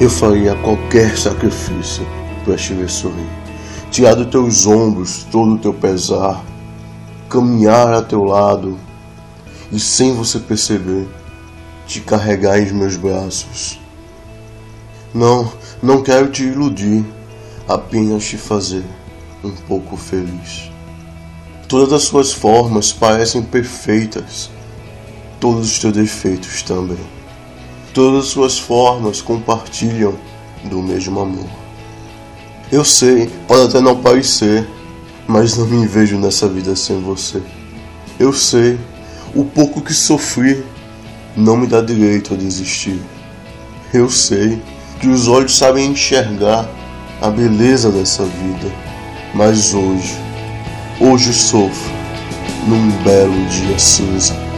Eu faria qualquer sacrifício para te ver sorrir. Tirar dos teus ombros todo o teu pesar, caminhar a teu lado e sem você perceber, te carregar em meus braços. Não, não quero te iludir, apenas te fazer um pouco feliz. Todas as suas formas parecem perfeitas, todos os teus defeitos também. Todas as suas formas compartilham do mesmo amor. Eu sei, pode até não parecer, mas não me vejo nessa vida sem você. Eu sei, o pouco que sofri não me dá direito a desistir. Eu sei que os olhos sabem enxergar a beleza dessa vida, mas hoje, hoje sofro num belo dia cinza.